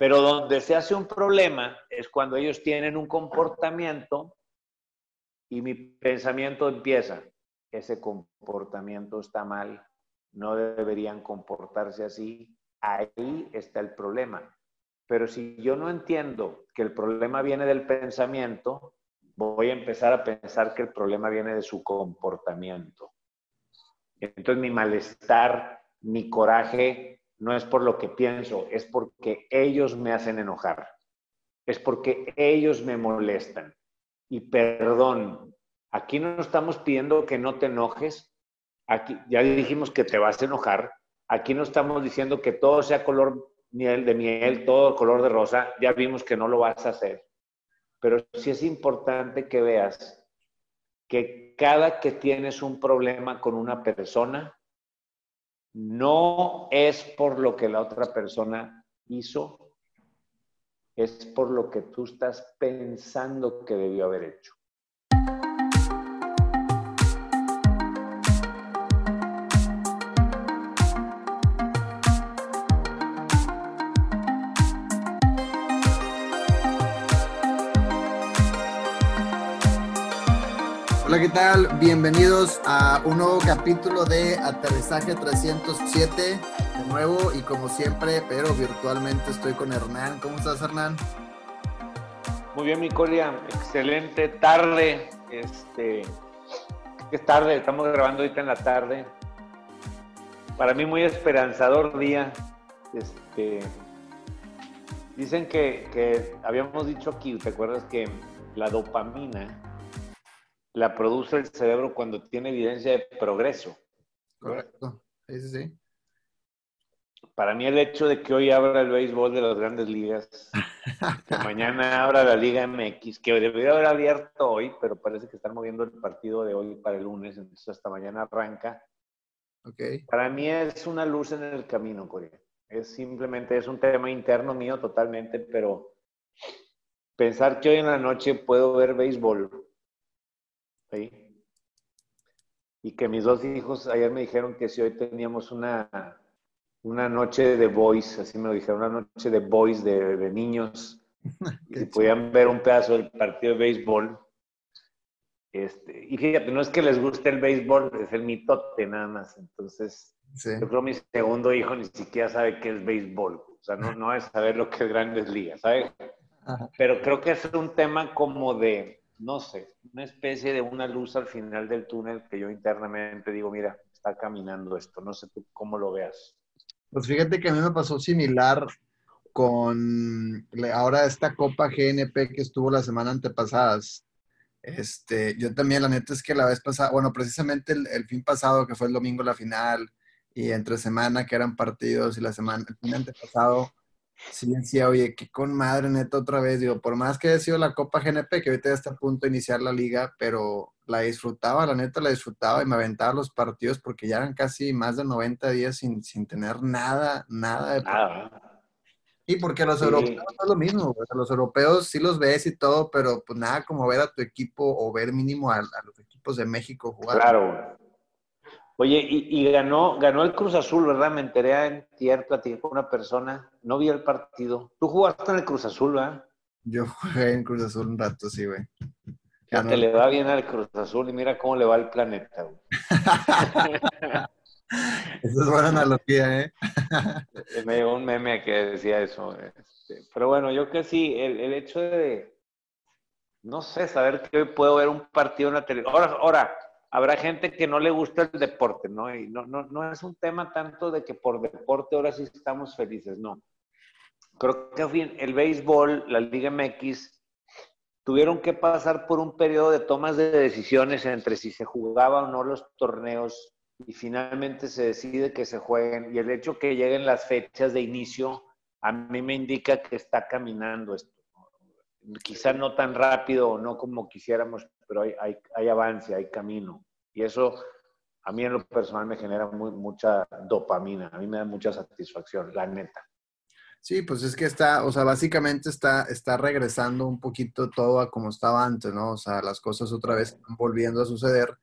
Pero donde se hace un problema es cuando ellos tienen un comportamiento y mi pensamiento empieza, ese comportamiento está mal, no deberían comportarse así, ahí está el problema. Pero si yo no entiendo que el problema viene del pensamiento, voy a empezar a pensar que el problema viene de su comportamiento. Entonces mi malestar, mi coraje, no es por lo que pienso, es porque ellos me hacen enojar. Es porque ellos me molestan. Y perdón, aquí no estamos pidiendo que no te enojes. Aquí ya dijimos que te vas a enojar. Aquí no estamos diciendo que todo sea color miel de miel, todo color de rosa. Ya vimos que no lo vas a hacer. Pero sí es importante que veas que cada que tienes un problema con una persona, no es por lo que la otra persona hizo, es por lo que tú estás pensando que debió haber hecho. Hola, ¿qué tal? Bienvenidos a un nuevo capítulo de Aterrizaje 307. De nuevo y como siempre, pero virtualmente estoy con Hernán. ¿Cómo estás, Hernán? Muy bien, mi Coria. Excelente tarde. Este, es tarde, estamos grabando ahorita en la tarde. Para mí muy esperanzador día. Este, dicen que habíamos dicho aquí, ¿te acuerdas que la dopamina la produce el cerebro cuando tiene evidencia de progreso. Correcto. Sí, sí. Para mí el hecho de que hoy abra el béisbol de las grandes ligas, que mañana abra la Liga MX, que debería haber abierto hoy, pero parece que están moviendo el partido de hoy para el lunes, entonces hasta mañana arranca. Okay. Para mí es una luz en el camino, Corea. Es simplemente, es un tema interno mío totalmente, pero pensar que hoy en la noche puedo ver béisbol y que mis dos hijos ayer me dijeron que si hoy teníamos una, una noche de boys, así me lo dijeron, una noche de boys de, niños, y si podían ver un pedazo del partido de béisbol. Este, y fíjate, no es que les guste el béisbol, es el mitote nada más. Entonces, yo creo que mi segundo hijo ni siquiera sabe qué es béisbol. O sea, no, no es saber lo que es grandes ligas, ¿sabes? Pero creo que es un tema como de, no sé, una especie de una luz al final del túnel que yo internamente digo, mira, está caminando esto, no sé tú cómo lo veas. Pues fíjate que a mí me pasó similar con ahora esta Copa GNP que estuvo la semana antepasadas. Este, yo también, la neta es que la vez pasada, bueno, precisamente el, fin pasado, que fue el domingo la final, y entre semana que eran partidos, y la semana, el fin antepasado, Sí, decía, oye, que con madre neta otra vez, digo, por más que haya sido la Copa GNP, que ahorita ya está a punto de iniciar la liga, pero la disfrutaba, la neta la disfrutaba y me aventaba los partidos porque ya eran casi más de 90 días sin, sin tener nada, nada de... Nada. Y porque los europeos es lo mismo, los europeos sí los ves y todo, pero pues nada como ver a tu equipo o ver mínimo a, a los equipos de México jugar. Claro, Oye, y, ganó, ganó el Cruz Azul, ¿verdad? Me enteré en tierra, platiqué con una persona, no vi el partido. Tú jugaste en el Cruz Azul, ¿verdad? Yo jugué en Cruz Azul un rato, sí, güey. Ya te le va bien al Cruz Azul y mira cómo le va al planeta, güey. Esa es buena analogía, ¿eh? Me llegó un meme que decía eso. Este, pero bueno, yo que sí, el, el hecho de, no sé, saber que hoy puedo ver un partido en la televisión. Ahora, ahora, habrá gente que no le gusta el deporte, ¿no? Y no, no, no es un tema tanto de que por deporte ahora sí estamos felices, no. Creo que el béisbol, la Liga MX, tuvieron que pasar por un periodo de tomas de decisiones entre si se jugaba o no los torneos y finalmente se decide que se jueguen. Y el hecho que lleguen las fechas de inicio a mí me indica que está caminando esto. Quizá no tan rápido o no como quisiéramos, pero hay, hay, hay avance, hay camino. Y eso a mí en lo personal me genera muy, mucha dopamina, a mí me da mucha satisfacción, la neta. Sí, pues es que está, o sea, básicamente está, está regresando un poquito todo a como estaba antes, ¿no? O sea, las cosas otra vez están volviendo a suceder,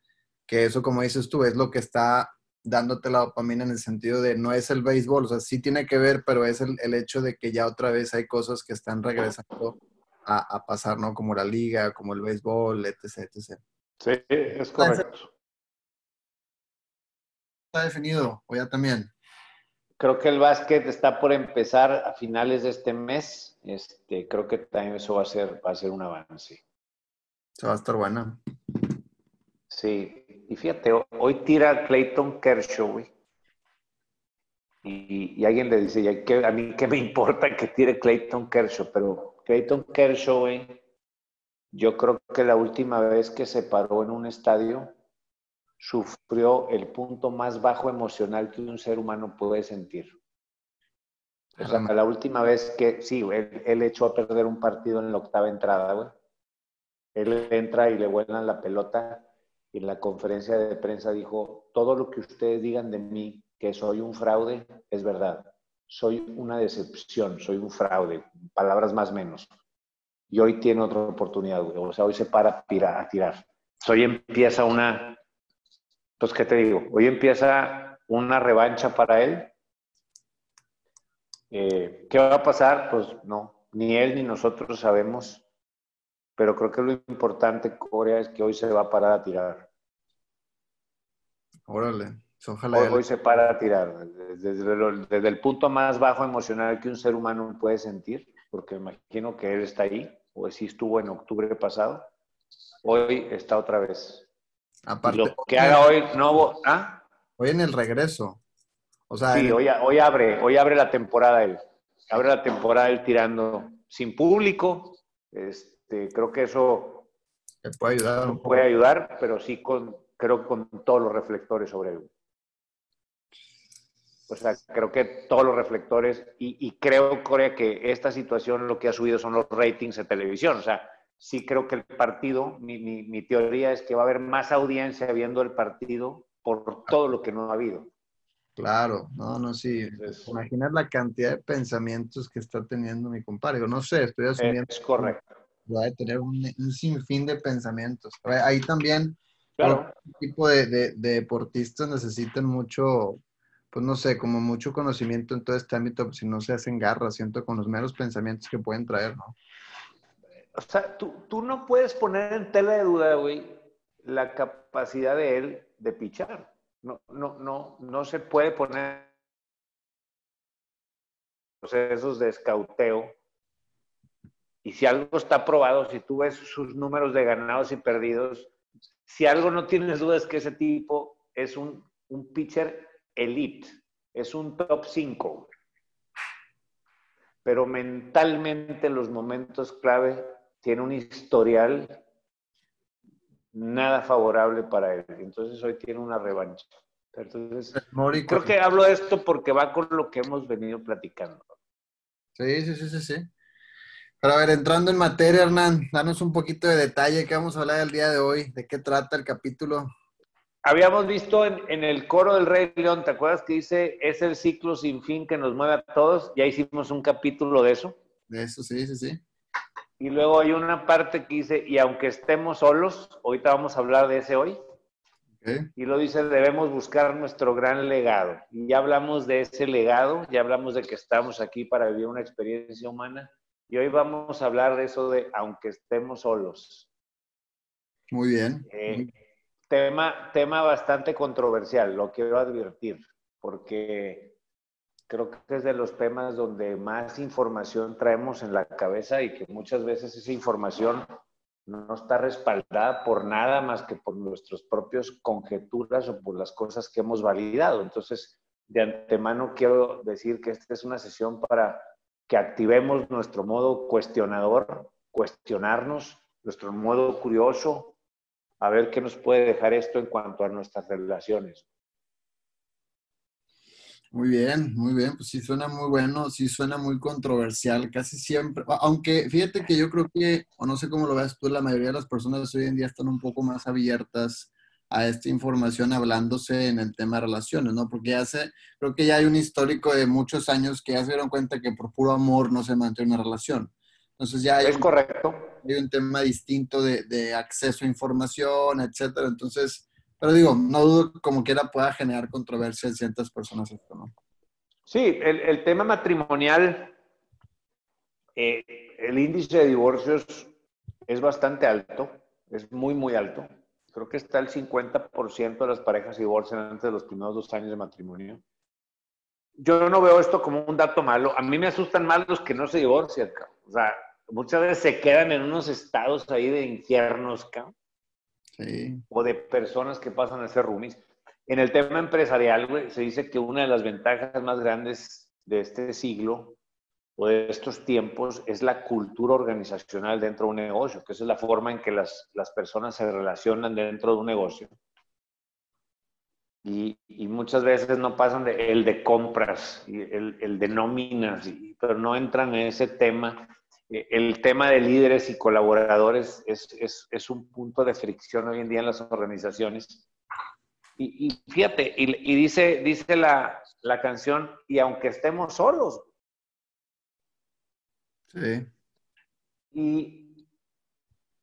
que eso, como dices tú, es lo que está dándote la dopamina en el sentido de no es el béisbol, o sea, sí tiene que ver, pero es el, el hecho de que ya otra vez hay cosas que están regresando a, a, pasar, ¿no? Como la liga, como el béisbol, etc, etc. Sí, es correcto. ¿Está definido o ya también? Creo que el básquet está por empezar a finales de este mes. Este, creo que también eso va a ser, va a ser un avance. Se va a estar buena. Sí, y fíjate, hoy tira Clayton Kershaw, güey. Y, y, alguien le dice, ¿y a mí qué me importa que tire Clayton Kershaw? Pero Clayton Kershaw, yo creo que la última vez que se paró en un estadio, sufrió el punto más bajo emocional que un ser humano puede sentir. O sea, la última vez que, sí, él, él, echó a perder un partido en la octava entrada, güey. Él entra y le vuelan la pelota y en la conferencia de prensa dijo, todo lo que ustedes digan de mí, que soy un fraude, es verdad. Soy una decepción, soy un fraude, palabras más menos. Y hoy tiene otra oportunidad. O sea, hoy se para a tirar. Tirar. Hoy empieza una, pues, ¿qué te digo? Hoy empieza una revancha para él. Eh, ¿Qué va a pasar? Pues no, ni él ni nosotros sabemos. Pero creo que lo importante, Corea, es que hoy se va a parar a tirar. Órale. Ojalá hoy, hoy, se para a tirar. Desde, desde, el punto más bajo emocional que un ser humano puede sentir, porque imagino que él está ahí, o si estuvo en octubre pasado, hoy está otra vez. Aparte, lo que haga hoy no ¿ah? Hoy en el regreso. O sea, sí, el... hoy, hoy, abre, hoy abre la temporada él. Abre la temporada él tirando sin público. Este, creo que eso te puede ayudar. Puede ayudar, pero sí con, creo con todos los reflectores sobre él. O sea, creo que todos los reflectores, y, y, creo, Corea, que esta situación lo que ha subido son los ratings de televisión. O sea, sí creo que el partido, mi, mi, mi teoría es que va a haber más audiencia viendo el partido por todo lo que no ha habido. Claro, no, no, sí. Entonces, Imaginar la cantidad de pensamientos que está teniendo mi compadre. No sé, estoy asumiendo. Es correcto. Va a tener un, un sinfín de pensamientos. Ahí también, claro. tipo de, de, de deportistas necesitan mucho, pues no sé, como mucho conocimiento en todo este ámbito, pues, si no se hacen garras, siento, con los meros pensamientos que pueden traer, ¿no? O sea, tú, tú no puedes poner en tela de duda, güey, la capacidad de él de pichar. No, no, no, no se puede poner procesos de escauteo. Y si algo está probado, si tú ves sus números de ganados y perdidos, si algo no tienes duda es que ese tipo es un, un pitcher elite, es un top 5. Pero mentalmente en los momentos clave tiene un historial nada favorable para él. Entonces hoy tiene una revancha. Entonces, creo que hablo de esto porque va con lo que hemos venido platicando. Sí, sí, sí, sí, sí. Pero a ver, entrando en materia, Hernán, danos un poquito de detalle que vamos a hablar el día de hoy. ¿De qué trata el capítulo? Habíamos visto en, en, el coro del Rey León, ¿te acuerdas que dice, es el ciclo sin fin que nos mueve a todos? Ya hicimos un capítulo de eso. De eso, sí, sí, sí. Y luego hay una parte que dice, y aunque estemos solos, ahorita vamos a hablar de ese hoy. Okay. Y lo dice, debemos buscar nuestro gran legado. Y ya hablamos de ese legado, ya hablamos de que estamos aquí para vivir una experiencia humana. Y hoy vamos a hablar de eso de, aunque estemos solos. Muy bien. Eh, tema, tema bastante controversial, lo quiero advertir, porque creo que es de los temas donde más información traemos en la cabeza y que muchas veces esa información no está respaldada por nada más que por nuestras propias conjeturas o por las cosas que hemos validado. Entonces, de antemano quiero decir que esta es una sesión para que activemos nuestro modo cuestionador, cuestionarnos, nuestro modo curioso, a ver qué nos puede dejar esto en cuanto a nuestras relaciones. Muy bien, muy bien, pues sí suena muy bueno, sí suena muy controversial, casi siempre, aunque fíjate que yo creo que, o no sé cómo lo ves tú, la mayoría de las personas hoy en día están un poco más abiertas a esta información hablándose en el tema de relaciones, ¿no? Porque ya se, creo que ya hay un histórico de muchos años que ya se dieron cuenta que por puro amor no se mantiene una relación. Entonces ya hay, es correcto. Hay un tema distinto de, acceso a información, etcétera. Entonces, Pero digo, no dudo que como quiera pueda generar controversia en ciertas personas esto, ¿no? Sí, el, tema matrimonial, eh, el índice de divorcios es bastante alto, es muy, muy alto. Creo que está el 50% de las parejas se divorcian antes de los primeros dos años de matrimonio. Yo no veo esto como un dato malo. A mí me asustan más los que no se divorcian. O sea, muchas veces se quedan en unos estados ahí de infiernos, Sí. O de personas que pasan a ser roomies. En el tema empresarial, se dice que una de las ventajas más grandes de este siglo o de estos tiempos es la cultura organizacional dentro de un negocio, que esa es la forma en que las, personas se relacionan dentro de un negocio. Y, muchas veces no pasan de, el de compras, el, el de nóminas, pero no entran en ese tema. Eh, el tema de líderes y colaboradores es, es, es un punto de fricción hoy en día en las organizaciones y, fíjate, y, dice, dice la, canción, y aunque estemos solos. Sí. Y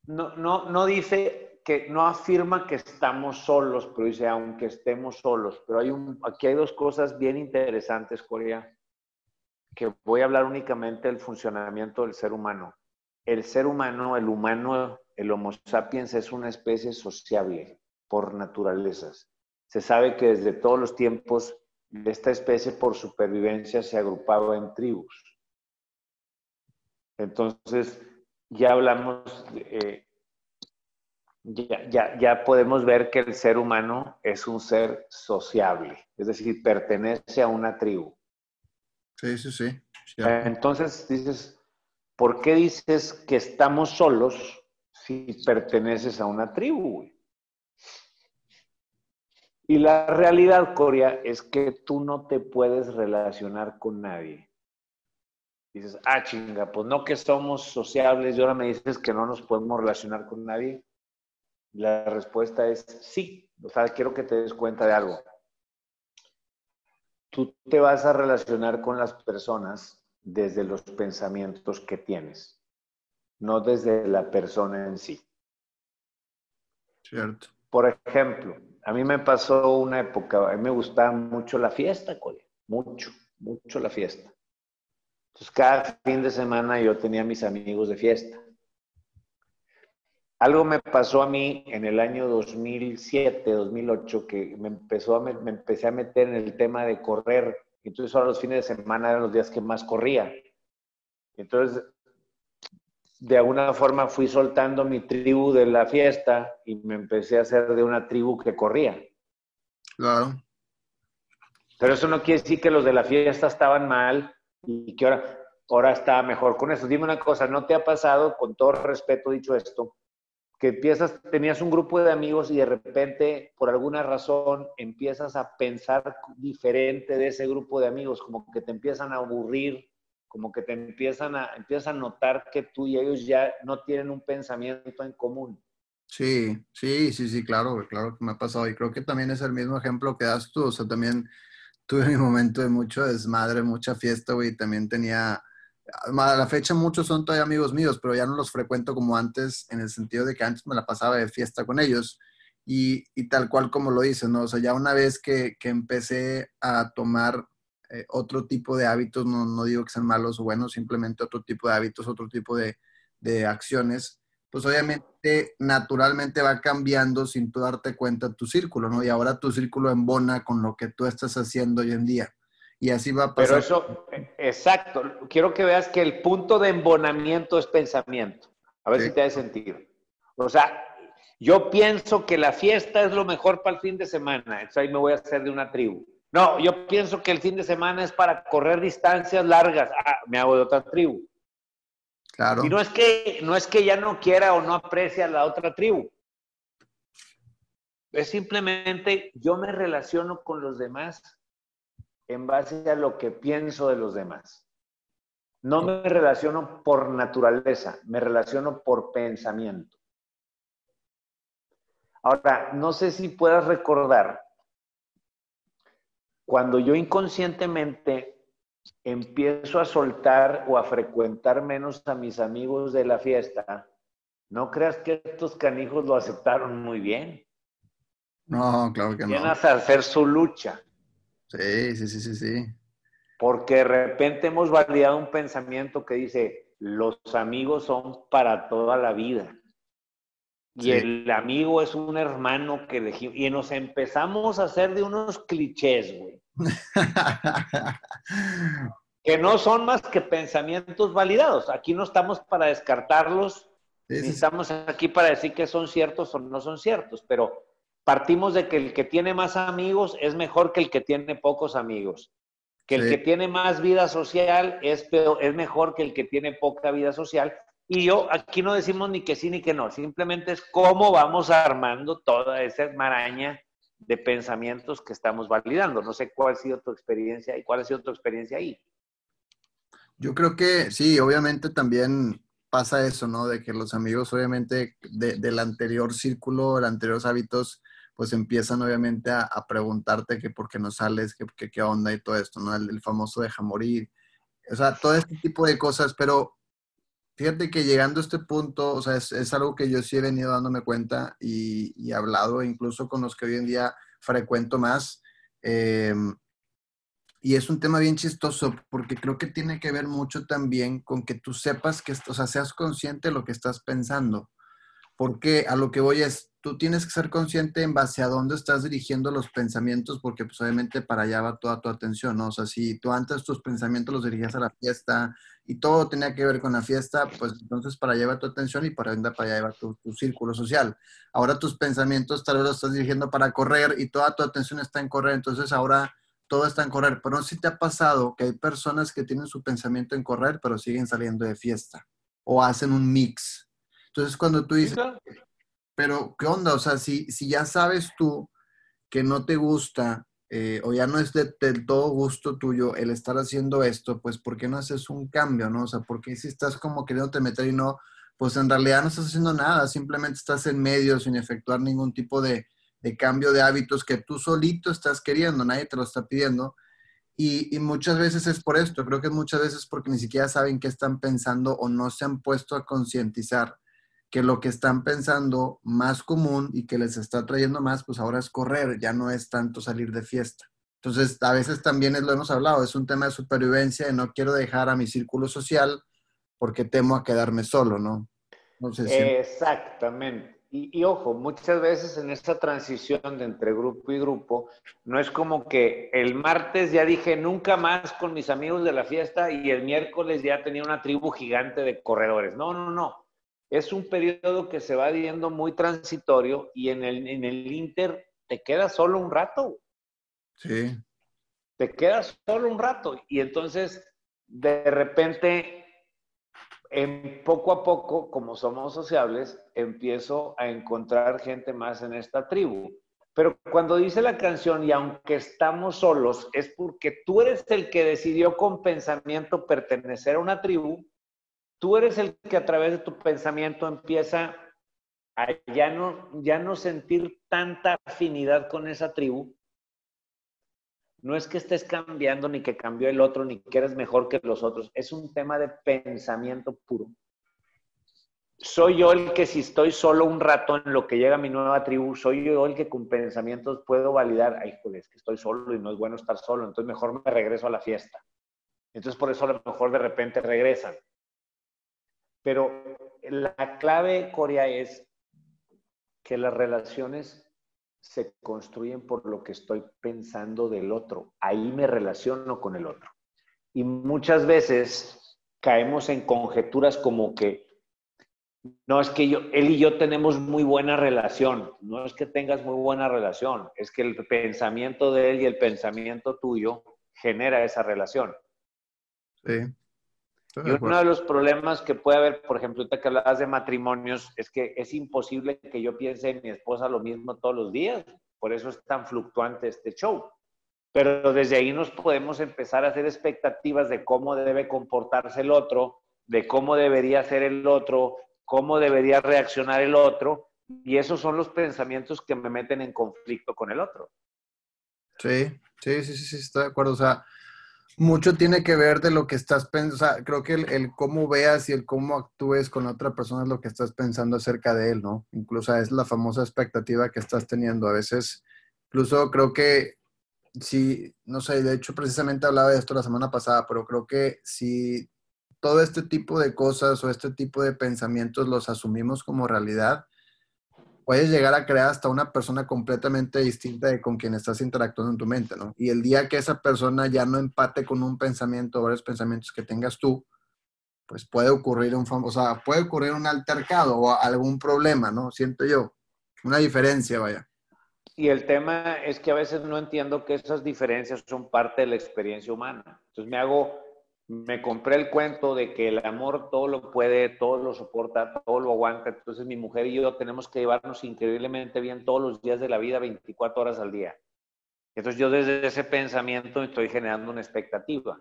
no, no, no dice que, no afirma que estamos solos, pero dice, aunque estemos solos. Pero hay un, aquí hay dos cosas bien interesantes, Corea, que voy a hablar únicamente del funcionamiento del ser humano. El ser humano, el humano, el Homo sapiens es una especie sociable por naturalezas. Se sabe que desde todos los tiempos esta especie por supervivencia se agrupaba en tribus. Entonces, ya hablamos, eh, ya, ya, podemos ver que el ser humano es un ser sociable, es decir, pertenece a una tribu. Sí, sí, sí. Entonces dices, ¿por qué dices que estamos solos si perteneces a una tribu? Y la realidad, Coria, es que tú no te puedes relacionar con nadie. Dices, ah, chinga, pues no que somos sociables y ahora me dices que no nos podemos relacionar con nadie. La respuesta es sí. O sea, quiero que te des cuenta de algo. Tú te vas a relacionar con las personas desde los pensamientos que tienes, no desde la persona en sí. Cierto. Por ejemplo, a mí me pasó una época, a mí me gustaba mucho la fiesta, Cole, mucho, mucho la fiesta. Entonces, cada fin de semana yo tenía mis amigos de fiesta. Algo me pasó a mí en el año 2007, 2008, que me, empezó a, me empecé a meter en el tema de correr. Entonces, ahora los fines de semana eran los días que más corría. Entonces, de alguna forma fui soltando mi tribu de la fiesta y me empecé a hacer de una tribu que corría. Claro. Pero eso no quiere decir que los de la fiesta estaban mal y que ahora, ahora está mejor con eso. Dime una cosa, ¿no te ha pasado, con todo respeto dicho esto, que empiezas, tenías un grupo de amigos y de repente, por alguna razón, empiezas a pensar diferente de ese grupo de amigos, como que te empiezan a aburrir como que te empiezan a, empiezan a notar que tú y ellos ya no tienen un pensamiento en común. Sí, sí, sí, sí, claro, claro que me ha pasado. Y creo que también es el mismo ejemplo que das tú. O sea, también tuve mi momento de mucho desmadre, mucha fiesta, güey. También tenía, a la fecha muchos son todavía amigos míos, pero ya no los frecuento como antes, en el sentido de que antes me la pasaba de fiesta con ellos. Y, y tal cual como lo dices, ¿no? O sea, ya una vez que, que empecé a tomar eh, otro tipo de hábitos, no, no, digo que sean malos o buenos, simplemente otro tipo de hábitos, otro tipo de, de acciones, pues obviamente naturalmente va cambiando sin darte cuenta tu círculo, ¿no? Y ahora tu círculo embona con lo que tú estás haciendo hoy en día. Y así va a pasar. Pero eso, exacto. Quiero que veas que el punto de embonamiento es pensamiento. A ver si te hace sentido. O sea, yo pienso que la fiesta es lo mejor para el fin de semana. Entonces ahí me voy a hacer de una tribu. No, yo pienso que el fin de semana es para correr distancias largas. Ah, me hago de otra tribu. Claro. Y no es que, no es que ya no quiera o no aprecie a la otra tribu. Es simplemente yo me relaciono con los demás en base a lo que pienso de los demás. No me relaciono por naturaleza, me relaciono por pensamiento. Ahora, no sé si puedas recordar cuando yo inconscientemente empiezo a soltar o a frecuentar menos a mis amigos de la fiesta, no creas que estos canijos lo aceptaron muy bien. No, claro que no. Vienen a hacer su lucha. Sí, sí, sí, sí, sí. Porque de repente hemos validado un pensamiento que dice, los amigos son para toda la vida. Y el amigo es un hermano que elegimos. Y nos empezamos a hacer de unos clichés, güey. que no son más que pensamientos validados. Aquí no estamos para descartarlos, ni estamos aquí para decir que son ciertos o no son ciertos, pero partimos de que el que tiene más amigos es mejor que el que tiene pocos amigos. Que el que tiene más vida social es, es mejor que el que tiene poca vida social. Y yo aquí no decimos ni que sí ni que no, simplemente es cómo vamos armando toda esa maraña de pensamientos que estamos validando. No sé cuál ha sido tu experiencia y cuál ha sido tu experiencia ahí. Yo creo que sí, obviamente también pasa eso, ¿no? De que los amigos, obviamente, del anterior círculo, de anteriores hábitos, pues empiezan obviamente a, preguntarte que por qué no sales, que, qué onda y todo esto, ¿no? El, famoso deja morir. O sea, todo este tipo de cosas, pero fíjate que llegando a este punto, o sea, es, algo que yo sí he venido dándome cuenta y, y hablado incluso con los que hoy en día frecuento más. Eh, y es un tema bien chistoso porque creo que tiene que ver mucho también con que tú sepas que, o sea, seas consciente de lo que estás pensando. Porque a lo que voy es, tú tienes que ser consciente en base a dónde estás dirigiendo los pensamientos, porque pues obviamente para allá va toda tu atención, ¿no? O sea, si tú antes tus pensamientos los dirigías a la fiesta y todo tenía que ver con la fiesta, pues entonces para allá va tu atención y para, para allá va tu, tu círculo social. Ahora tus pensamientos tal vez los estás dirigiendo para correr y toda tu atención está en correr, entonces ahora todo está en correr, pero no sé si te ha pasado que hay personas que tienen su pensamiento en correr, pero siguen saliendo de fiesta o hacen un mix. Entonces, cuando tú dices, pero ¿qué onda? O sea, si, si ya sabes tú que no te gusta eh, o ya no es de, del todo gusto tuyo el estar haciendo esto, pues ¿por qué no haces un cambio, no? O sea, ¿por qué si estás como queriendo te meter y no, pues en realidad no estás haciendo nada, simplemente estás en medio sin efectuar ningún tipo de, de cambio de hábitos que tú solito estás queriendo, nadie te lo está pidiendo. Y, muchas veces es por esto, creo que muchas veces porque ni siquiera saben qué están pensando o no se han puesto a concientizar que lo que están pensando más común y que les está trayendo más, pues ahora es correr, ya no es tanto salir de fiesta. Entonces, a veces también es lo hemos hablado, es un tema de supervivencia y no quiero dejar a mi círculo social porque temo a quedarme solo, ¿no? Exactamente. Y, ojo, muchas veces en esta transición de entre grupo y grupo, no es como que el martes ya dije nunca más con mis amigos de la fiesta y el miércoles ya tenía una tribu gigante de corredores. No, no, no. Es un periodo que se va viendo muy transitorio y en el, en el Inter te quedas solo un rato. Sí. Te quedas solo un rato y entonces de repente en poco a poco, como somos sociables, empiezo a encontrar gente más en esta tribu. Pero cuando dice la canción, y aunque estamos solos, es porque tú eres el que decidió con pensamiento pertenecer a una tribu, tú eres el que a través de tu pensamiento empieza a ya no, ya no sentir tanta afinidad con esa tribu no es que estés cambiando ni que cambió el otro ni que eres mejor que los otros. Es un tema de pensamiento puro. Soy yo el que si estoy solo un rato en lo que llega mi nueva tribu, soy yo el que con pensamientos puedo validar, ay, es que estoy solo y no es bueno estar solo, entonces mejor me regreso a la fiesta. Entonces por eso a lo mejor de repente regresan. Pero la clave, Corea, es que las relaciones se construyen por lo que estoy pensando del otro. Ahí me relaciono con el otro. Y muchas veces caemos en conjeturas como que, no es que yo, él y yo tenemos muy buena relación, no es que tengas muy buena relación, es que el pensamiento de él y el pensamiento tuyo genera esa relación. Sí. Y uno de los problemas que puede haber, por ejemplo, ahorita que hablabas de matrimonios, es que es imposible que yo piense en mi esposa lo mismo todos los días. Por eso es tan fluctuante este show. Pero desde ahí nos podemos empezar a hacer expectativas de cómo debe comportarse el otro, de cómo debería ser el otro, cómo debería reaccionar el otro. Y esos son los pensamientos que me meten en conflicto con el otro. Sí, sí, sí, sí, sí, estoy de acuerdo. O sea, Mucho tiene que ver de lo que estás pensando, creo que el, cómo veas y el cómo actúes con otra persona es lo que estás pensando acerca de él, ¿no? Incluso es la famosa expectativa que estás teniendo. A veces, incluso creo que si, no sé, de hecho precisamente hablaba de esto la semana pasada, pero creo que si todo este tipo de cosas o este tipo de pensamientos los asumimos como realidad, puedes llegar a crear hasta una persona completamente distinta de con quien estás interactuando en tu mente, ¿no? Y el día que esa persona ya no empate con un pensamiento o varios pensamientos que tengas tú, pues puede ocurrir un, o puede ocurrir un altercado o algún problema, ¿no? Siento yo, una diferencia, vaya. Y el tema es que a veces no entiendo que esas diferencias son parte de la experiencia humana. Entonces me hago me compré el cuento de que el amor todo lo puede, todo lo soporta, todo lo aguanta. Entonces mi mujer y yo tenemos que llevarnos increíblemente bien todos los días de la vida, 24 horas al día. Entonces yo desde ese pensamiento estoy generando una expectativa.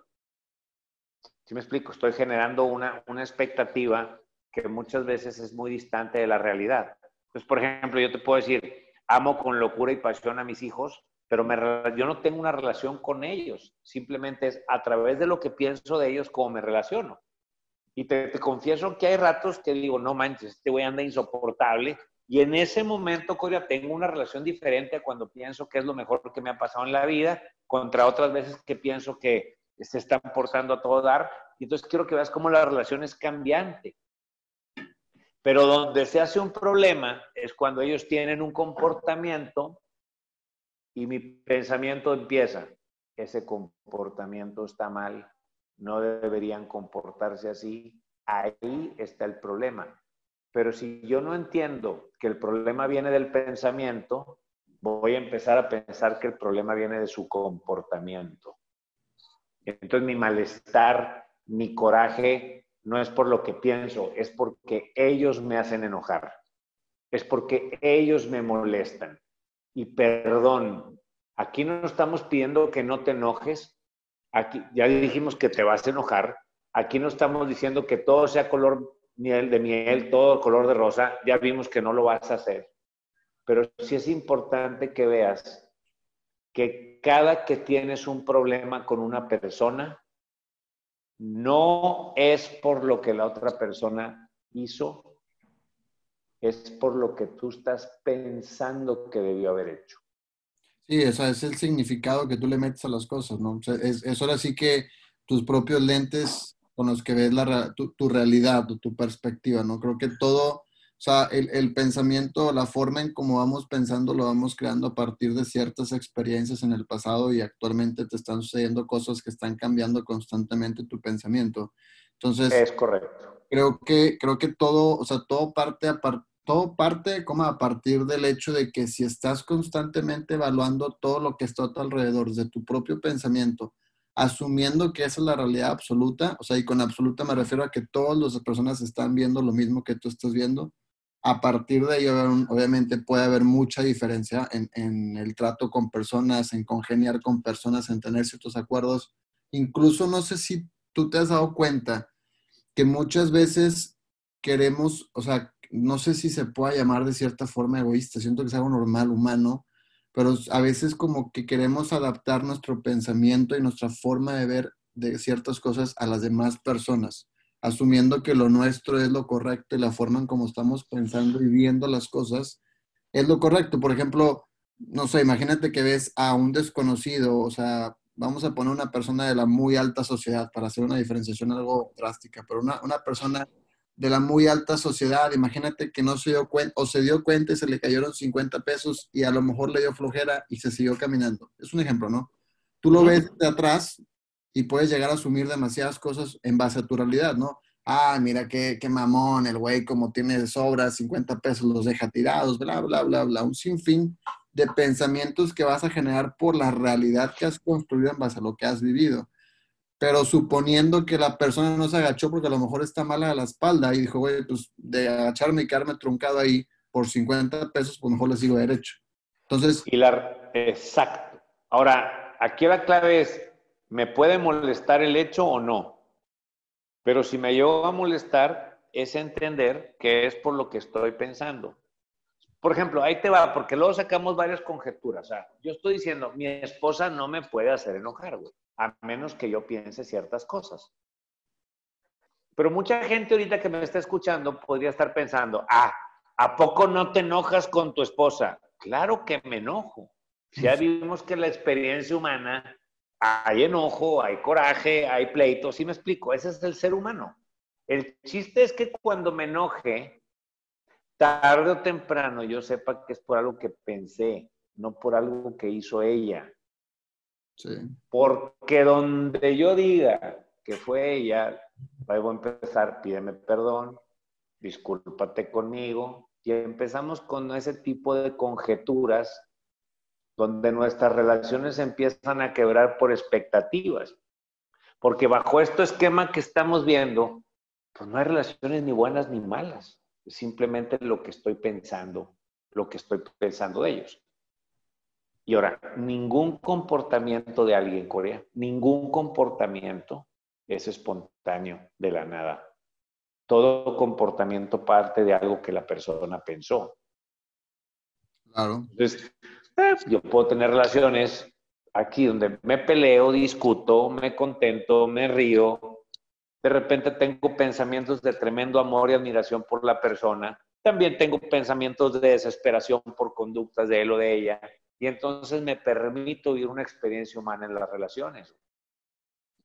¿Sí me explico? Estoy generando una, una expectativa que muchas veces es muy distante de la realidad. Entonces, por ejemplo, yo te puedo decir, amo con locura y pasión a mis hijos, pero yo no tengo una relación con ellos, simplemente es a través de lo que pienso de ellos cómo me relaciono. Y te, confieso que hay ratos que digo, no manches, este güey anda insoportable. Y en ese momento, Coria, tengo una relación diferente a cuando pienso que es lo mejor que me ha pasado en la vida, contra otras veces que pienso que se están portando a todo dar. Y entonces quiero que veas cómo la relación es cambiante. Pero donde se hace un problema es cuando ellos tienen un comportamiento y mi pensamiento empieza, ese comportamiento está mal, no deberían comportarse así, ahí está el problema. Pero si yo no entiendo que el problema viene del pensamiento, voy a empezar a pensar que el problema viene de su comportamiento. Entonces mi malestar, mi coraje, no es por lo que pienso, es porque ellos me hacen enojar, es porque ellos me molestan y perdón. Aquí no estamos pidiendo que no te enojes. Aquí ya dijimos que te vas a enojar. Aquí no estamos diciendo que todo sea color miel de miel, todo color de rosa. Ya vimos que no lo vas a hacer. Pero sí es importante que veas que cada que tienes un problema con una persona, no es por lo que la otra persona hizo, es por lo que tú estás pensando que debió haber hecho. Sí, ese es el significado que tú le metes a las cosas, ¿no? es, es, ahora sí que tus propios lentes con los que ves la, tu, tu, realidad tu perspectiva, ¿no? Creo que todo, o sea, el, el, pensamiento, la forma en cómo vamos pensando, lo vamos creando a partir de ciertas experiencias en el pasado y actualmente te están sucediendo cosas que están cambiando constantemente tu pensamiento. Entonces, es correcto. Creo que, creo que todo, o sea, todo parte a, partir todo parte como a partir del hecho de que si estás constantemente evaluando todo lo que está a tu alrededor, de tu propio pensamiento, asumiendo que esa es la realidad absoluta, o sea, y con absoluta me refiero a que todas las personas están viendo lo mismo que tú estás viendo, a partir de ello, obviamente puede haber mucha diferencia en, en el trato con personas, en congeniar con personas, en tener ciertos acuerdos. Incluso no sé si tú te has dado cuenta que muchas veces queremos, o sea, no sé si se pueda llamar de cierta forma egoísta, siento que es algo normal, humano, pero a veces como que queremos adaptar nuestro pensamiento y nuestra forma de ver de ciertas cosas a las demás personas, asumiendo que lo nuestro es lo correcto y la forma en cómo estamos pensando y viendo las cosas es lo correcto. Por ejemplo, no sé, imagínate que ves a un desconocido, o sea, vamos a poner una persona de la muy alta sociedad para hacer una diferenciación algo drástica, pero una, una persona de la muy alta sociedad. Imagínate que no se dio cuenta o se dio cuenta y se le cayeron 50 pesos y a lo mejor le dio flojera y se siguió caminando. Es un ejemplo, ¿no? Tú lo ves de atrás y puedes llegar a asumir demasiadas cosas en base a tu realidad, ¿no? Ah, mira qué, qué mamón, el güey como tiene sobras, 50 pesos los deja tirados, bla, bla, bla, bla. Un sinfín de pensamientos que vas a generar por la realidad que has construido en base a lo que has vivido pero suponiendo que la persona no se agachó porque a lo mejor está mala a la espalda y dijo, güey, pues de agacharme y quedarme truncado ahí por 50 pesos, pues mejor le sigo derecho. Entonces... Y la, exacto. Ahora, aquí la clave es, ¿me puede molestar el hecho o no? Pero si me llevo a molestar, es entender que es por lo que estoy pensando. Por ejemplo, ahí te va, porque luego sacamos varias conjeturas. Yo estoy diciendo, mi esposa no me puede hacer enojar, güey. A menos que yo piense ciertas cosas. Pero mucha gente ahorita que me está escuchando podría estar pensando, ah, ¿a poco no te enojas con tu esposa? Claro que me enojo. Ya vimos que la experiencia humana hay enojo, hay coraje, hay pleito, ¿sí me explico? Ese es el ser humano. El chiste es que cuando me enoje, tarde o temprano yo sepa que es por algo que pensé, no por algo que hizo ella. Porque donde yo diga que fue ella, a empezar, pídeme perdón, discúlpate conmigo, y empezamos con ese tipo de conjeturas donde nuestras relaciones empiezan a quebrar por expectativas. Porque bajo este esquema que estamos viendo, pues no hay relaciones ni buenas ni malas. Es simplemente lo que estoy pensando, lo que estoy pensando de ellos. Y ahora, ningún comportamiento de alguien, Corea, ningún comportamiento es espontáneo de la nada. Todo comportamiento parte de algo que la persona pensó. Claro. Entonces, eh, yo puedo tener relaciones aquí donde me peleo, discuto, me contento, me río. De repente tengo pensamientos de tremendo amor y admiración por la persona. También tengo pensamientos de desesperación por conductas de él o de ella. Y entonces me permito vivir una experiencia humana en las relaciones.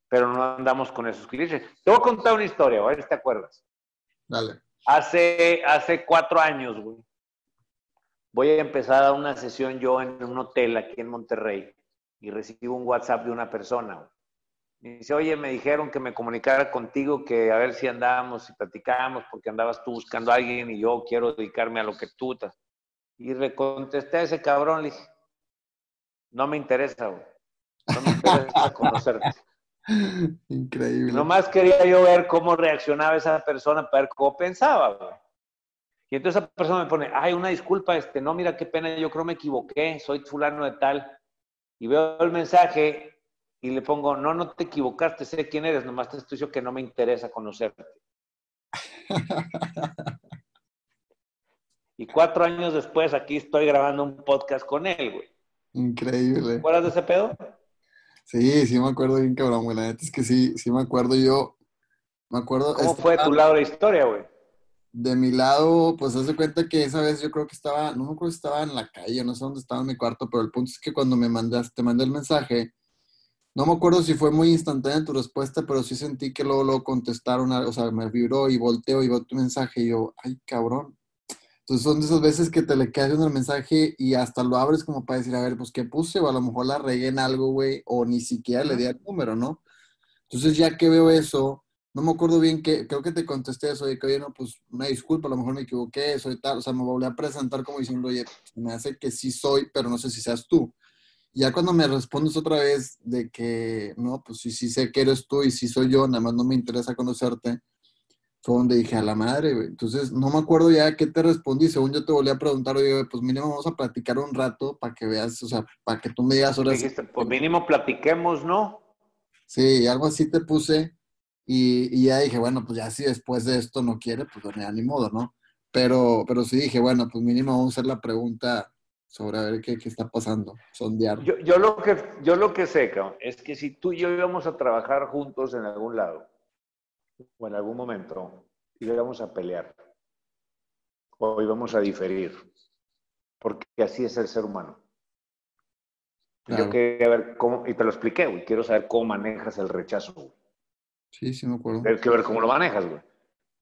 Pero no andamos con esos clichés. Te voy a contar una historia, a ver si te acuerdas. Dale. Hace, hace cuatro años, güey, voy a empezar a una sesión yo en un hotel aquí en Monterrey y recibo un WhatsApp de una persona. Me dice, oye, me dijeron que me comunicara contigo, que a ver si andábamos y platicábamos, porque andabas tú buscando a alguien y yo quiero dedicarme a lo que tú estás. Y le contesté a ese cabrón, le dije, no me interesa, güey. No me interesa conocerte. Increíble. Nomás quería yo ver cómo reaccionaba esa persona para ver cómo pensaba, güey. Y entonces esa persona me pone, ay, una disculpa, este, no, mira qué pena, yo creo me equivoqué, soy fulano de tal. Y veo el mensaje y le pongo, no, no te equivocaste, sé quién eres, nomás te estoy diciendo que no me interesa conocerte. y cuatro años después aquí estoy grabando un podcast con él, güey. Increíble. ¿Te de ese pedo? Sí, sí me acuerdo bien, cabrón, güey. La neta es que sí, sí me acuerdo yo. Me acuerdo. ¿Cómo fue de tu lado la historia, güey? de mi lado, pues hace cuenta que esa vez yo creo que estaba, no me acuerdo si estaba en la calle, no sé dónde estaba en mi cuarto, pero el punto es que cuando me mandaste, te mandé el mensaje, no me acuerdo si fue muy instantánea tu respuesta, pero sí sentí que luego, lo contestaron, o sea, me vibró y volteo y veo tu mensaje y yo, ay, cabrón. Entonces son de esas veces que te le quedas viendo el mensaje y hasta lo abres como para decir, a ver, pues qué puse, o a lo mejor la regué en algo, güey, o ni siquiera le di el número, ¿no? Entonces ya que veo eso, no me acuerdo bien que, creo que te contesté eso, de que, oye, no, pues una disculpa, a lo mejor me equivoqué, soy tal, o sea, me volví a presentar como diciendo, oye, me hace que sí soy, pero no sé si seas tú. Y ya cuando me respondes otra vez de que, no, pues sí, sí sé que eres tú y sí soy yo, nada más no me interesa conocerte, fue donde dije, a la madre, güey. Entonces, no me acuerdo ya qué te respondí, según yo te volví a preguntar, oye, pues mínimo vamos a platicar un rato para que veas, o sea, para que tú me digas ahora. Dijiste, pues mínimo platiquemos, ¿no? Sí, algo así te puse. Y, ya dije, bueno, pues ya si después de esto no quiere, pues ya ni modo, ¿no? Pero, pero sí dije, bueno, pues mínimo vamos a hacer la pregunta sobre a ver qué, qué está pasando, sondear. Yo, yo, lo que, yo lo que sé, es que si tú y yo íbamos a trabajar juntos en algún lado, o en algún momento, íbamos a pelear, o íbamos a diferir, porque así es el ser humano. Yo quería ver cómo, y te lo expliqué, güey, quiero saber cómo manejas el rechazo. Sí, sí me acuerdo. Hay que ver cómo lo manejas, güey.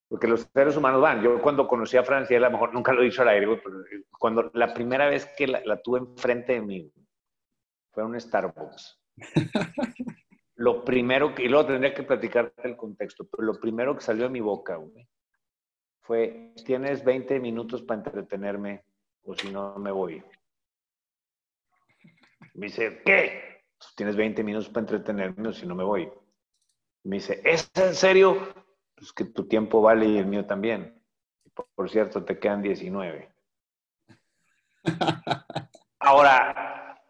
Porque los seres humanos van. Yo cuando conocí a Francia, a lo mejor nunca lo he dicho al aire, güey, pero cuando la primera vez que la, tuve enfrente de mí, fue un Starbucks. lo primero que, y luego tendría que platicarte el contexto, pero lo primero que salió de mi boca, güey, fue, tienes 20 minutos para entretenerme o si no me voy. Me dice, ¿qué? Pues tienes 20 minutos para entretenerme o si no me voy. Me dice, ¿es en serio? Pues que tu tiempo vale y el mío también. Por, cierto, te quedan 19. Ahora,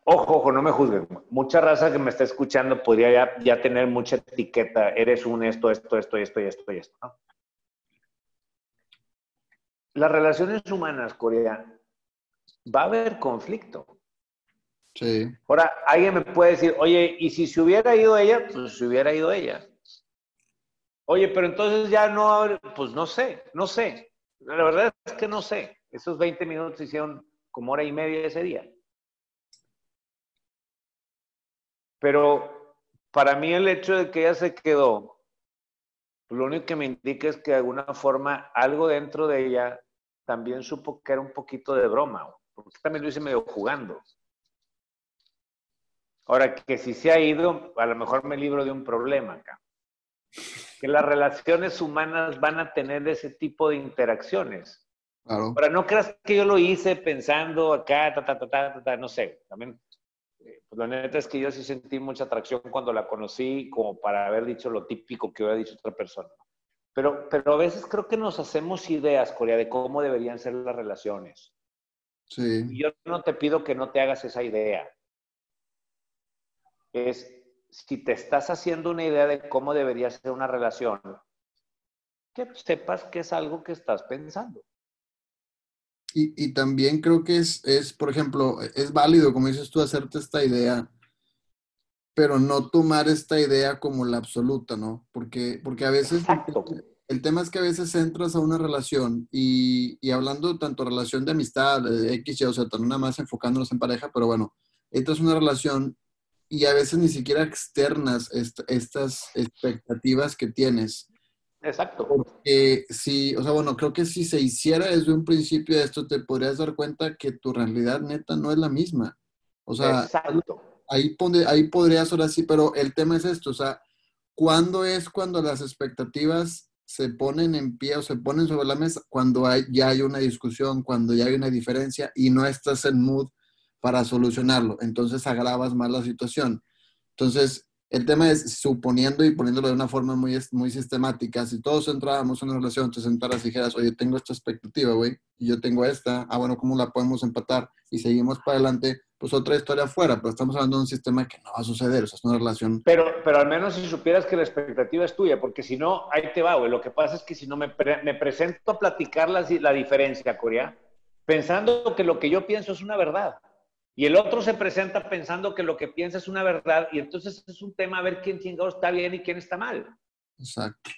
ojo, ojo, no me juzguen. Mucha raza que me está escuchando podría ya, tener mucha etiqueta. Eres un esto, esto, esto, esto y esto y esto. Las relaciones humanas, Corea, va a haber conflicto. Sí. Ahora, alguien me puede decir, oye, ¿y si se hubiera ido ella? Pues se hubiera ido ella. Oye, pero entonces ya no, pues no sé, no sé. La verdad es que no sé. Esos 20 minutos hicieron como hora y media ese día. Pero para mí el hecho de que ella se quedó, lo único que me indica es que de alguna forma algo dentro de ella también supo que era un poquito de broma, porque también lo hice medio jugando. Ahora, que si se ha ido, a lo mejor me libro de un problema acá. Que las relaciones humanas van a tener ese tipo de interacciones. Claro. Ahora, no creas que yo lo hice pensando acá, ta, ta, ta, ta, ta, no sé. También, pues la neta es que yo sí sentí mucha atracción cuando la conocí, como para haber dicho lo típico que hubiera dicho otra persona. Pero, pero a veces creo que nos hacemos ideas, Corea, de cómo deberían ser las relaciones. Sí. Y yo no te pido que no te hagas esa idea es si te estás haciendo una idea de cómo debería ser una relación, que sepas que es algo que estás pensando. Y, y también creo que es, es, por ejemplo, es válido, como dices tú, hacerte esta idea, pero no tomar esta idea como la absoluta, ¿no? Porque, porque a veces Exacto. el tema es que a veces entras a una relación y, y hablando tanto relación de amistad, de X, Y, o sea, nada más enfocándonos en pareja, pero bueno, entras a una relación y a veces ni siquiera externas est estas expectativas que tienes. Exacto. Porque si, o sea, bueno, creo que si se hiciera desde un principio esto, te podrías dar cuenta que tu realidad neta no es la misma. O sea, Exacto. ahí, pone, ahí podrías ahora sí, pero el tema es esto, o sea, ¿cuándo es cuando las expectativas se ponen en pie o se ponen sobre la mesa? Cuando hay, ya hay una discusión, cuando ya hay una diferencia y no estás en mood para solucionarlo. Entonces agravas más la situación. Entonces, el tema es suponiendo y poniéndolo de una forma muy, muy sistemática, si todos entrábamos en una relación, te sentaras y dijeras, oye, tengo esta expectativa, güey, y yo tengo esta, ah, bueno, ¿cómo la podemos empatar? Y seguimos para adelante, pues otra historia afuera, pero estamos hablando de un sistema que no va a suceder, o sea, es una relación. Pero, pero al menos si supieras que la expectativa es tuya, porque si no, ahí te va, güey. Lo que pasa es que si no me, me presento a platicar la, la diferencia, Corea, pensando que lo que yo pienso es una verdad. Y el otro se presenta pensando que lo que piensa es una verdad y entonces es un tema a ver quién chingado está bien y quién está mal. Exacto.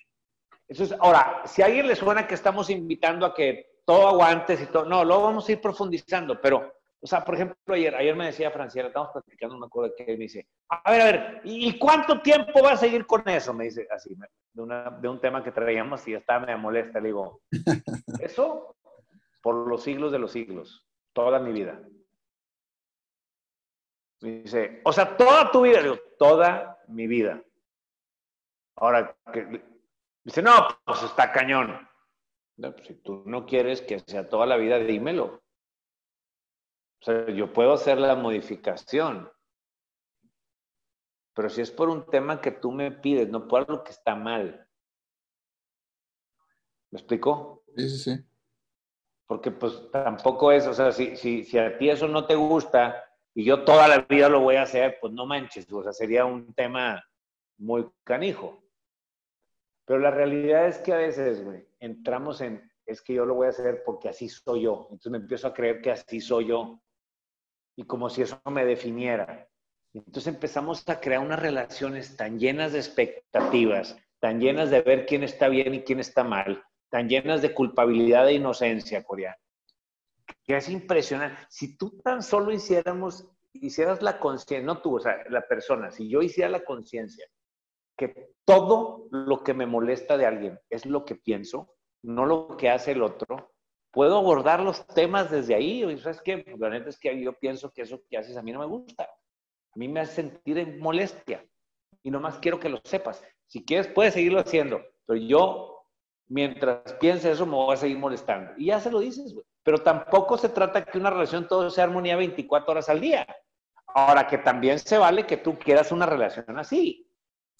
Eso es, ahora, si a alguien le suena que estamos invitando a que todo aguantes y todo, no, luego vamos a ir profundizando, pero, o sea, por ejemplo, ayer, ayer me decía Franciela, estamos platicando, no me acuerdo que me dice, a ver, a ver, ¿y cuánto tiempo va a seguir con eso? Me dice así, de, una, de un tema que traíamos y ya estaba me molesta, le digo, eso por los siglos de los siglos, toda mi vida. Dice, o sea, toda tu vida. Digo, toda mi vida. Ahora, que, dice, no, pues está cañón. No, pues, si tú no quieres que sea toda la vida, dímelo. O sea, yo puedo hacer la modificación. Pero si es por un tema que tú me pides, no por algo que está mal. ¿Me explico? Sí, sí, sí. Porque pues tampoco es, o sea, si, si, si a ti eso no te gusta, y yo toda la vida lo voy a hacer, pues no manches, o sea, sería un tema muy canijo. Pero la realidad es que a veces, entramos en, es que yo lo voy a hacer porque así soy yo. Entonces me empiezo a creer que así soy yo. Y como si eso me definiera. Entonces empezamos a crear unas relaciones tan llenas de expectativas, tan llenas de ver quién está bien y quién está mal, tan llenas de culpabilidad e inocencia, Corea, que es impresionante. Si tú tan solo hiciéramos, hicieras la conciencia, no tú, o sea, la persona, si yo hiciera la conciencia que todo lo que me molesta de alguien es lo que pienso, no lo que hace el otro, puedo abordar los temas desde ahí. Y ¿Sabes qué? Pues la neta es que yo pienso que eso que haces a mí no me gusta. A mí me hace sentir en molestia. Y nomás quiero que lo sepas. Si quieres, puedes seguirlo haciendo. Pero yo, mientras piense eso, me voy a seguir molestando. Y ya se lo dices, güey. Pero tampoco se trata que una relación todo sea armonía 24 horas al día. Ahora que también se vale que tú quieras una relación así.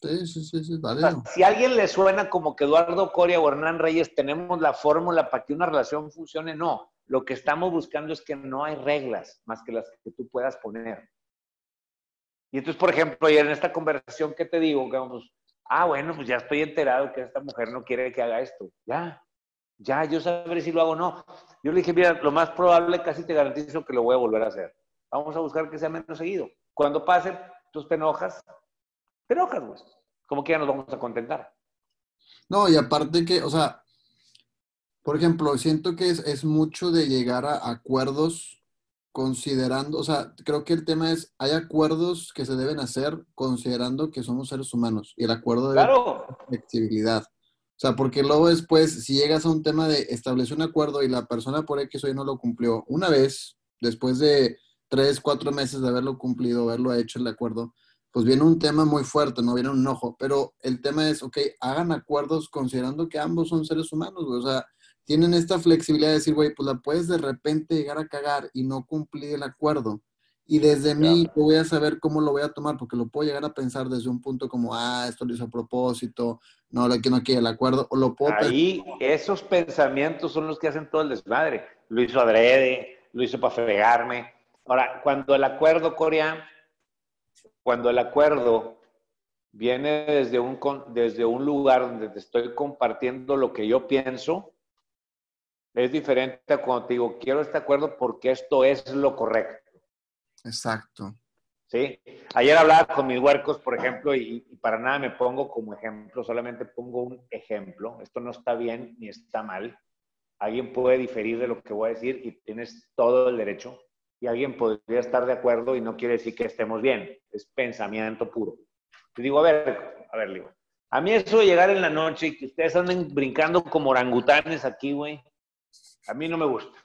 Sí, sí, sí, sí vale. O sea, si a alguien le suena como que Eduardo Coria o Hernán Reyes tenemos la fórmula para que una relación funcione, no. Lo que estamos buscando es que no hay reglas más que las que tú puedas poner. Y entonces, por ejemplo, ayer en esta conversación que te digo, que vamos, ah, bueno, pues ya estoy enterado que esta mujer no quiere que haga esto. Ya, ya, yo sabré si lo hago o no. Yo le dije, mira, lo más probable, casi te garantizo que lo voy a volver a hacer. Vamos a buscar que sea menos seguido. Cuando pase, tú te enojas, te enojas, güey. Como que ya nos vamos a contentar. No, y aparte que, o sea, por ejemplo, siento que es, es mucho de llegar a acuerdos considerando, o sea, creo que el tema es, hay acuerdos que se deben hacer considerando que somos seres humanos y el acuerdo de Claro, flexibilidad. O sea, porque luego después, si llegas a un tema de establecer un acuerdo y la persona por X o Y no lo cumplió una vez, después de tres, cuatro meses de haberlo cumplido, haberlo hecho el acuerdo, pues viene un tema muy fuerte, no viene un enojo. Pero el tema es, ok, hagan acuerdos considerando que ambos son seres humanos, güey. O sea, tienen esta flexibilidad de decir, güey, pues la puedes de repente llegar a cagar y no cumplir el acuerdo. Y desde mí yo voy a saber cómo lo voy a tomar, porque lo puedo llegar a pensar desde un punto como, ah, esto lo hizo a propósito, no, lo que no quiere el acuerdo, o lo puedo pensar, ahí esos pensamientos son los que hacen todo el desmadre. Lo hizo adrede, lo hizo para fregarme. Ahora, cuando el acuerdo, Corea, cuando el acuerdo viene desde un, desde un lugar donde te estoy compartiendo lo que yo pienso, es diferente a cuando te digo, quiero este acuerdo porque esto es lo correcto. Exacto. ¿sí? Ayer hablaba con mis huercos, por ejemplo, y, para nada me pongo como ejemplo, solamente pongo un ejemplo. Esto no está bien ni está mal. Alguien puede diferir de lo que voy a decir y tienes todo el derecho. Y alguien podría estar de acuerdo y no quiere decir que estemos bien. Es pensamiento puro. Te digo, a ver, a ver, digo, a mí eso de llegar en la noche y que ustedes anden brincando como orangutanes aquí, güey, a mí no me gusta.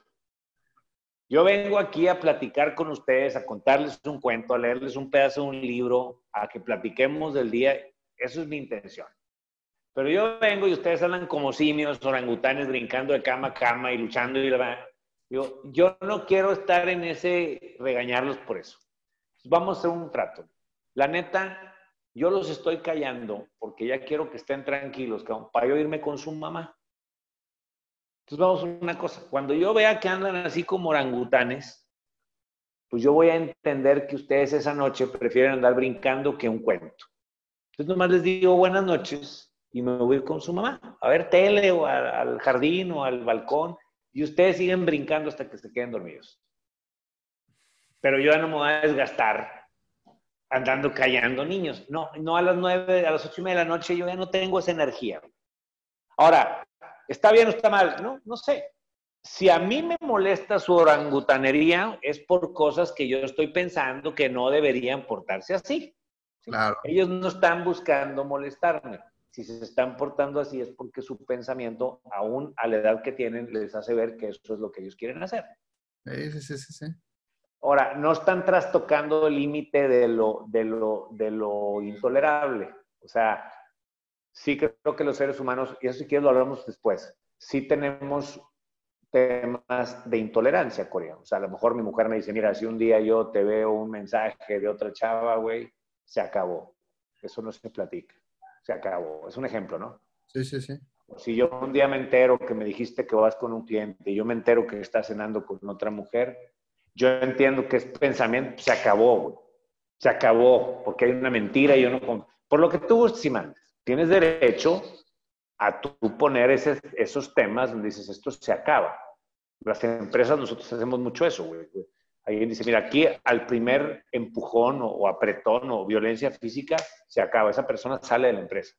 Yo vengo aquí a platicar con ustedes, a contarles un cuento, a leerles un pedazo de un libro, a que platiquemos del día. Eso es mi intención. Pero yo vengo y ustedes hablan como simios, orangutanes, brincando de cama a cama y luchando y. Digo, yo no quiero estar en ese regañarlos por eso. Vamos a hacer un trato. La neta, yo los estoy callando porque ya quiero que estén tranquilos, para yo irme con su mamá. Entonces vamos a una cosa, cuando yo vea que andan así como orangutanes, pues yo voy a entender que ustedes esa noche prefieren andar brincando que un cuento. Entonces nomás les digo buenas noches y me voy con su mamá a ver tele o a- al jardín o al balcón y ustedes siguen brincando hasta que se queden dormidos. Pero yo ya no me voy a desgastar andando callando niños. No, no a las nueve, a las ocho y media de la noche yo ya no tengo esa energía. Ahora, ¿está bien o está mal? No, no sé. Si a mí me molesta su orangutanería, es por cosas que yo estoy pensando que no deberían portarse así. Claro. Ellos no están buscando molestarme. Si se están portando así es porque su pensamiento, aún a la edad que tienen, les hace ver que eso es lo que ellos quieren hacer. Sí, sí, sí, sí, sí. Ahora, no están trastocando el límite de lo, de, lo, de lo intolerable. O sea, sí creo que los seres humanos, y eso si quieres lo hablamos después, sí tenemos temas de intolerancia, Corea. O sea, a lo mejor mi mujer me dice, mira, si un día yo te veo un mensaje de otra chava, güey, se acabó. Eso no se platica. Se acabó. Es un ejemplo, ¿no? Sí, sí, sí. Si yo un día me entero que me dijiste que vas con un cliente y yo me entero que estás cenando con otra mujer, yo entiendo que es pensamiento, se acabó, güey. Se acabó, porque hay una mentira y yo no... Por lo que tú gustes y mandes, tienes derecho a tú poner esos temas donde dices, esto se acaba. Las empresas, nosotros hacemos mucho eso, güey. Alguien dice, mira, aquí al primer empujón o, o apretón o violencia física, se acaba. Esa persona sale de la empresa.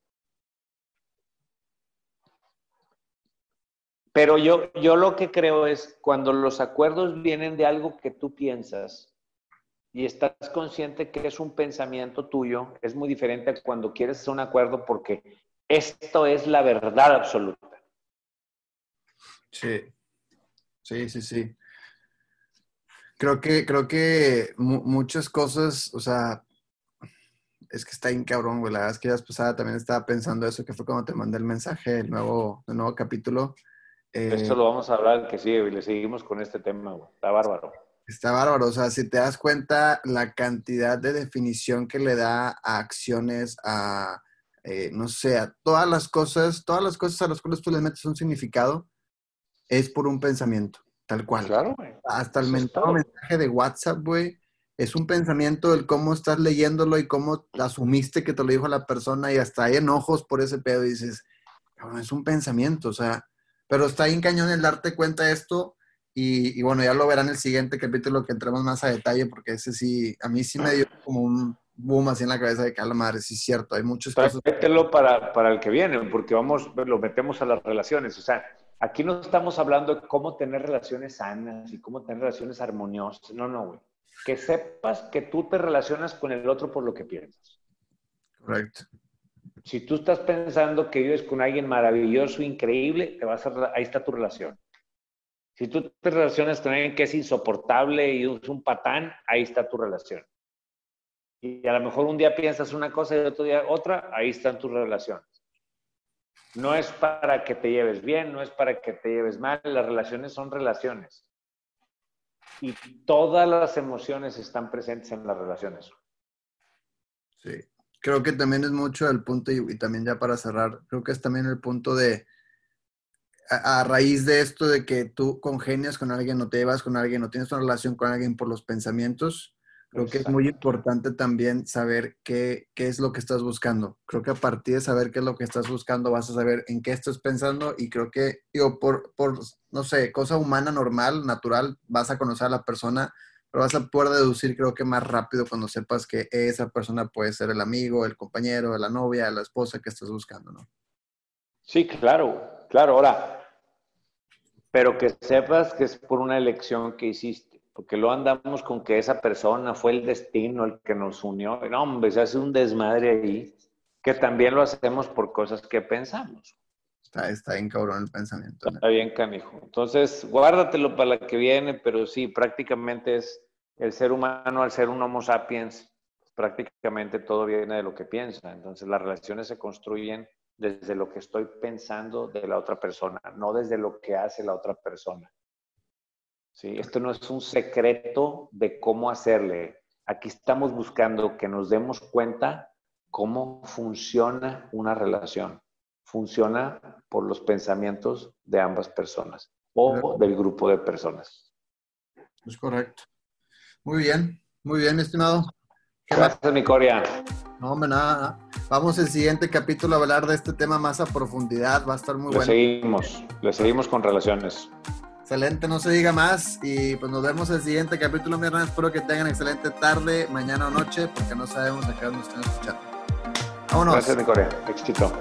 Pero yo, yo lo que creo es cuando los acuerdos vienen de algo que tú piensas y estás consciente que es un pensamiento tuyo, es muy diferente a cuando quieres hacer un acuerdo porque esto es la verdad absoluta. Sí. Sí, sí, sí. Creo que, creo que mu- muchas cosas, o sea, es que está bien cabrón, güey. La verdad es que ya pasada también estaba pensando eso, que fue cuando te mandé el mensaje, el nuevo, el nuevo capítulo. Eh, Esto lo vamos a hablar que sigue y le seguimos con este tema, güey. Está bárbaro. Está bárbaro, o sea, si te das cuenta la cantidad de definición que le da a acciones, a, eh, no sé, a todas las cosas, todas las cosas a las cuales tú le metes un significado, es por un pensamiento, tal cual. Claro, güey. Hasta el mentado mensaje de WhatsApp, güey, es un pensamiento del cómo estás leyéndolo y cómo asumiste que te lo dijo la persona y hasta hay enojos por ese pedo y dices, cabrón, es un pensamiento, o sea, pero está bien cañón el darte cuenta de esto Y, bueno, ya lo verán en el siguiente capítulo que entremos más a detalle, porque ese sí, a mí sí me dio como un boom así en la cabeza de que, a la madre, sí es cierto, hay cosas. Mételo para, para el que viene, porque vamos, lo metemos a las relaciones. O sea, aquí no estamos hablando de cómo tener relaciones sanas y cómo tener relaciones armoniosas. No, no, güey. Que sepas que tú te relacionas con el otro por lo que piensas. Correcto. Si tú estás pensando que vives con alguien maravilloso, increíble, te vas a, ahí está tu relación. Si tú te relacionas con que es insoportable y es un patán, ahí está tu relación. Y a lo mejor un día piensas una cosa y otro día otra, ahí están tus relaciones. No es para que te lleves bien, no es para que te lleves mal, las relaciones son relaciones. Y todas las emociones están presentes en las relaciones. Sí creo que también es mucho el punto, y, también ya para cerrar, creo que es también el punto de, a, raíz de esto de que tú congenias con alguien, no te llevas con alguien, no tienes una relación con alguien por los pensamientos, creo que es muy importante también saber qué, qué, es lo que estás buscando. Creo que a partir de saber qué es lo que estás buscando, vas a saber en qué estás pensando y creo que, digo, por, por no sé, cosa humana, normal, natural, vas a conocer a la persona pero vas a poder deducir creo que más rápido cuando sepas que esa persona puede ser el amigo, el compañero, la novia, la esposa que estás buscando, ¿no? Sí, claro, claro. Ahora, pero que sepas que es por una elección que hiciste, porque lo andamos con que esa persona fue el destino el que nos unió. No, hombre, se hace un desmadre ahí, que también lo hacemos por cosas que pensamos. Está, está bien cabrón el pensamiento. Está bien, canijo. Entonces, guárdatelo para la que viene, pero sí, prácticamente es el ser humano, al ser un Homo sapiens, prácticamente todo viene de lo que piensa. Entonces las relaciones se construyen desde lo que estoy pensando de la otra persona, no desde lo que hace la otra persona. ¿Sí? Esto no es un secreto de cómo hacerle. Aquí estamos buscando que nos demos cuenta cómo funciona una relación. Funciona por los pensamientos de ambas personas o del grupo de personas. Es correcto. Muy bien, muy bien, estimado. Gracias, mi Coria. No, hombre, nada. Vamos al siguiente capítulo a hablar de este tema más a profundidad. Va a estar muy le bueno. Seguimos, le seguimos con relaciones. Excelente, no se diga más. Y pues nos vemos el siguiente capítulo, mi hermano. Espero que tengan excelente tarde, mañana o noche, porque no sabemos a qué nos están escuchando. Vámonos. Gracias, mi Corea. Éxito.